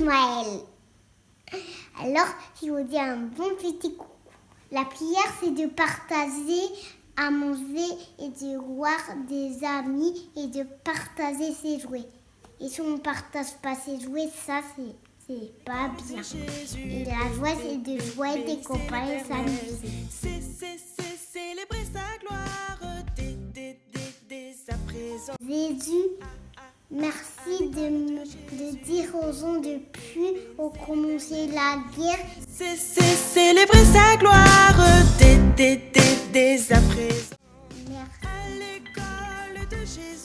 Noël. Alors, je vous dis un bon petit coup. La prière, c'est de partager à manger et de voir des amis et de partager ses jouets. Et si on ne partage pas ses jouets, ça, c'est, c'est pas bien. Et la joie, c'est de jouer des copains et s'amuser. Célébrer sa gloire dès. Jésus, merci de, de dire aux gens de plus au commencer la guerre. C'est, c'est célébrer sa gloire dès, dès, dès, dès à présent. Merci. À l'école de Jésus.